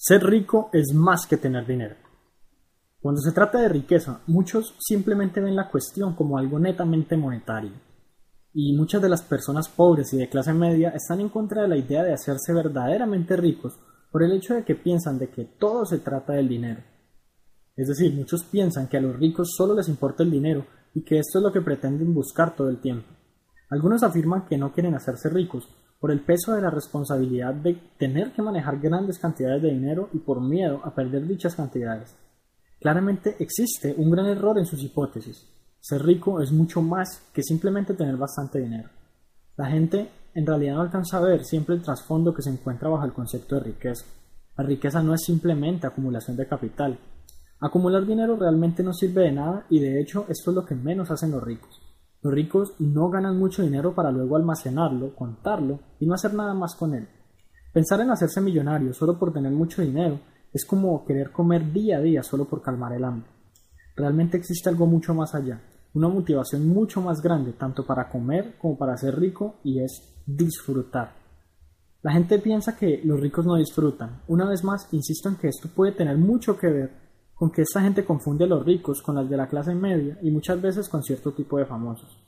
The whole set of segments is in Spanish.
Ser rico es más que tener dinero. Cuando se trata de riqueza, muchos simplemente ven la cuestión como algo netamente monetario. Y muchas de las personas pobres y de clase media están en contra de la idea de hacerse verdaderamente ricos por el hecho de que piensan de que todo se trata del dinero. Es decir, muchos piensan que a los ricos solo les importa el dinero y que esto es lo que pretenden buscar todo el tiempo. Algunos afirman que no quieren hacerse ricos por el peso de la responsabilidad de tener que manejar grandes cantidades de dinero y por miedo a perder dichas cantidades. Claramente existe un gran error en sus hipótesis. Ser rico es mucho más que simplemente tener bastante dinero. La gente en realidad no alcanza a ver siempre el trasfondo que se encuentra bajo el concepto de riqueza. La riqueza no es simplemente acumulación de capital. Acumular dinero realmente no sirve de nada y de hecho esto es lo que menos hacen los ricos. Los ricos no ganan mucho dinero para luego almacenarlo, contarlo y no hacer nada más con él. Pensar en hacerse millonario solo por tener mucho dinero es como querer comer día a día solo por calmar el hambre. Realmente existe algo mucho más allá, una motivación mucho más grande tanto para comer como para ser rico y es disfrutar. La gente piensa que los ricos no disfrutan. Una vez más, insisto en que esto puede tener mucho que ver con que esta gente confunde a los ricos con las de la clase media y muchas veces con cierto tipo de famosos.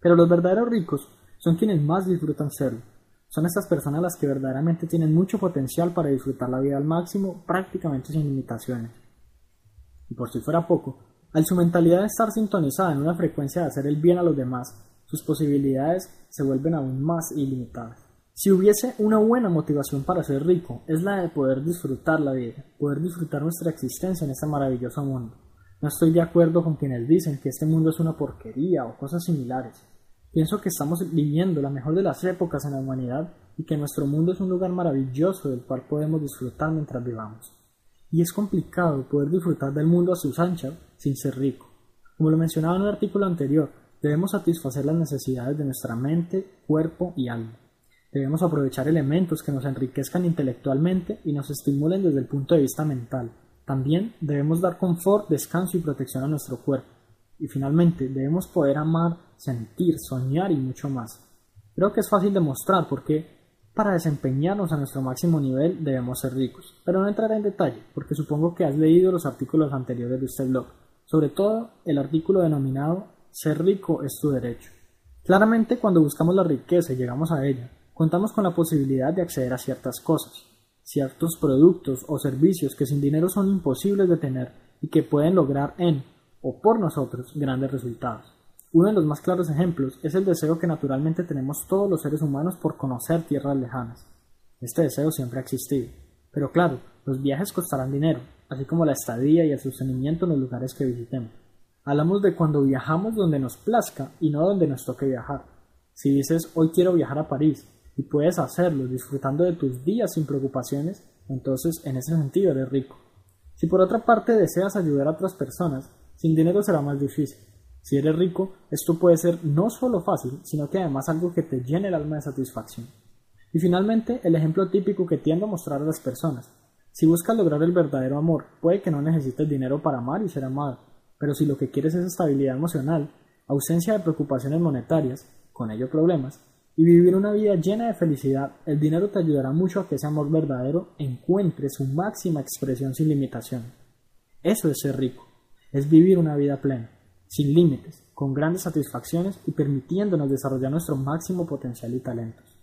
Pero los verdaderos ricos son quienes más disfrutan serlo. Son estas personas las que verdaderamente tienen mucho potencial para disfrutar la vida al máximo, prácticamente sin limitaciones. Y por si fuera poco, al su mentalidad de estar sintonizada en una frecuencia de hacer el bien a los demás, sus posibilidades se vuelven aún más ilimitadas. Si hubiese una buena motivación para ser rico, es la de poder disfrutar la vida, poder disfrutar nuestra existencia en este maravilloso mundo. No estoy de acuerdo con quienes dicen que este mundo es una porquería o cosas similares. Pienso que estamos viviendo la mejor de las épocas en la humanidad y que nuestro mundo es un lugar maravilloso del cual podemos disfrutar mientras vivamos. Y es complicado poder disfrutar del mundo a sus anchas sin ser rico. Como lo mencionaba en el artículo anterior, debemos satisfacer las necesidades de nuestra mente, cuerpo y alma. Debemos aprovechar elementos que nos enriquezcan intelectualmente y nos estimulen desde el punto de vista mental. También debemos dar confort, descanso y protección a nuestro cuerpo. Y finalmente, debemos poder amar, sentir, soñar y mucho más. Creo que es fácil demostrar por qué para desempeñarnos a nuestro máximo nivel debemos ser ricos, pero no entraré en detalle, porque supongo que has leído los artículos anteriores de este blog, sobre todo el artículo denominado Ser rico es tu derecho. Claramente cuando buscamos la riqueza y llegamos a ella, contamos con la posibilidad de acceder a ciertas cosas, ciertos productos o servicios que sin dinero son imposibles de tener y que pueden lograr en o por nosotros grandes resultados. Uno de los más claros ejemplos es el deseo que naturalmente tenemos todos los seres humanos por conocer tierras lejanas. Este deseo siempre ha existido, pero claro, los viajes costarán dinero, así como la estadía y el sostenimiento en los lugares que visitemos. Hablamos de cuando viajamos donde nos plazca y no donde nos toque viajar. Si dices hoy quiero viajar a París, y puedes hacerlo disfrutando de tus días sin preocupaciones, entonces en ese sentido eres rico. Si por otra parte deseas ayudar a otras personas, sin dinero será más difícil. Si eres rico, esto puede ser no solo fácil, sino que además algo que te llene el alma de satisfacción. Y finalmente, el ejemplo típico que tiendo a mostrar a las personas. Si buscas lograr el verdadero amor, puede que no necesites dinero para amar y ser amado, pero si lo que quieres es estabilidad emocional, ausencia de preocupaciones monetarias, con ello problemas, y vivir una vida llena de felicidad, el dinero te ayudará mucho a que ese amor verdadero encuentre su máxima expresión sin limitación. Eso es ser rico, es vivir una vida plena, sin límites, con grandes satisfacciones y permitiéndonos desarrollar nuestro máximo potencial y talentos.